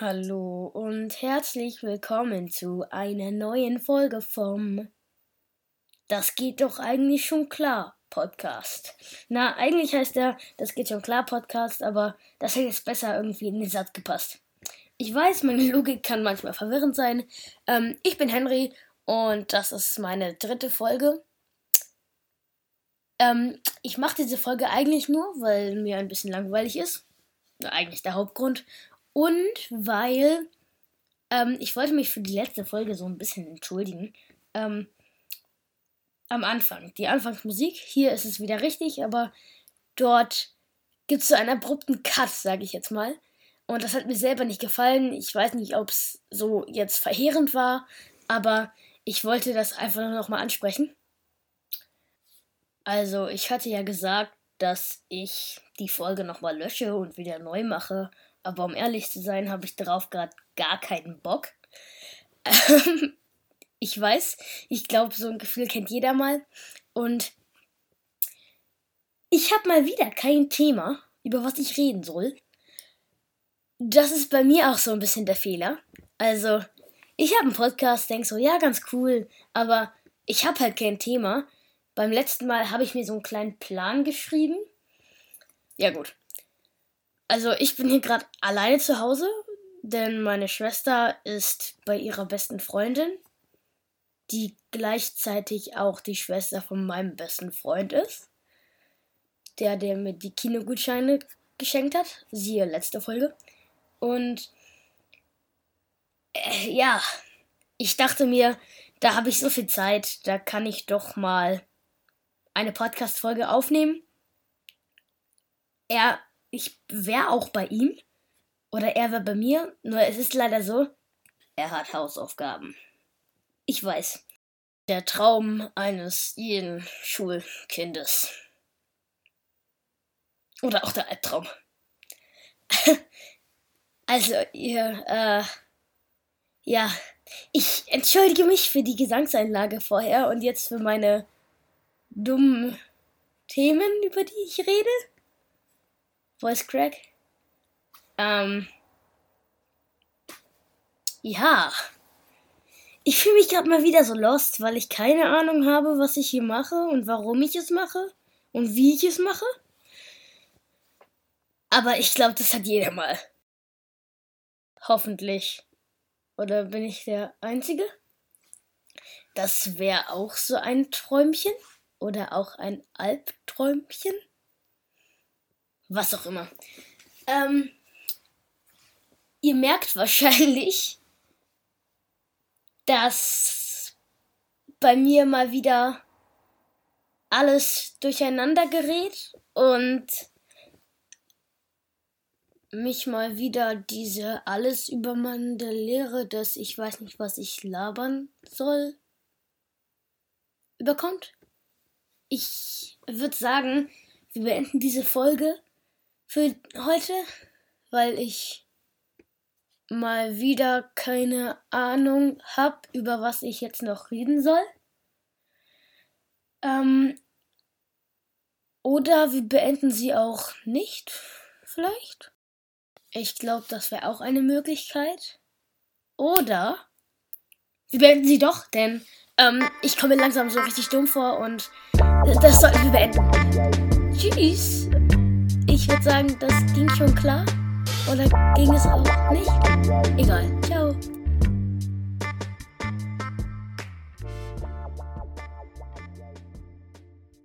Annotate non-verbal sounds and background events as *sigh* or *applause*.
Hallo und herzlich willkommen zu einer neuen Folge vom Das geht doch eigentlich schon klar Podcast. Na, eigentlich heißt der Das geht schon klar Podcast, aber das hätte jetzt besser irgendwie in den Satz gepasst. Ich weiß, meine Logik kann manchmal verwirrend sein. Ähm, ich bin Henry und das ist meine dritte Folge. Ähm, ich mache diese Folge eigentlich nur, weil mir ein bisschen langweilig ist. Eigentlich der Hauptgrund. Und weil ähm, ich wollte mich für die letzte Folge so ein bisschen entschuldigen. Ähm, am Anfang, die Anfangsmusik, hier ist es wieder richtig, aber dort gibt es so einen abrupten Cut, sage ich jetzt mal. Und das hat mir selber nicht gefallen. Ich weiß nicht, ob es so jetzt verheerend war, aber ich wollte das einfach nur nochmal ansprechen. Also, ich hatte ja gesagt, dass ich die Folge nochmal lösche und wieder neu mache. Aber um ehrlich zu sein, habe ich darauf gerade gar keinen Bock. *laughs* Ähm, ich weiß, ich glaube, so ein Gefühl kennt jeder mal. Und ich habe mal wieder kein Thema, über was ich reden soll das ist bei mir auch so ein bisschen der Fehler. Also, ich habe einen Podcast, denk so, ja, ganz cool, aber ich habe halt kein Thema. Beim letzten Mal habe ich mir so einen kleinen Plan geschrieben. Ja, gut. Also, ich bin hier gerade alleine zu Hause, denn meine Schwester ist bei ihrer besten Freundin, die gleichzeitig auch die Schwester von meinem besten Freund ist. Der, der mir die Kinogutscheine geschenkt hat. Siehe letzte Folge. Und äh, ja, ich dachte mir, da habe ich so viel Zeit, da kann ich doch mal eine Podcast-Folge aufnehmen. Er, ich wäre auch bei ihm oder er wäre bei mir, nur es ist leider so, er hat Hausaufgaben. Ich weiß, der Traum eines jeden Schulkindes. Oder auch der Albtraum. *laughs* Also, ihr, äh, ja, ich entschuldige mich für die Gesangseinlage vorher und jetzt für meine dummen Themen, über die ich rede. Voice Crack. Ähm, ja. Ich fühle mich gerade mal wieder so lost, weil ich keine Ahnung habe, was ich hier mache und warum ich es mache und wie ich es mache. Aber ich glaube, das hat jeder mal. Hoffentlich. Oder bin ich der Einzige? Das wäre auch so ein Träumchen. Oder auch ein Albträumchen. Was auch immer. Ähm, ihr merkt wahrscheinlich, dass bei mir mal wieder alles durcheinander gerät und mich mal wieder diese alles übermannende Lehre, dass ich weiß nicht, was ich labern soll, überkommt. Ich würde sagen, wir beenden diese Folge für heute, weil ich mal wieder keine Ahnung habe, über was ich jetzt noch reden soll. Ähm, oder wir beenden sie auch nicht, vielleicht. Ich glaube, das wäre auch eine Möglichkeit. Oder wir beenden sie doch, denn ähm, ich komme langsam so richtig dumm vor und das sollten wir beenden. Tschüss. Ich würde sagen, das ging schon klar. Oder ging es auch nicht? Egal. Ciao.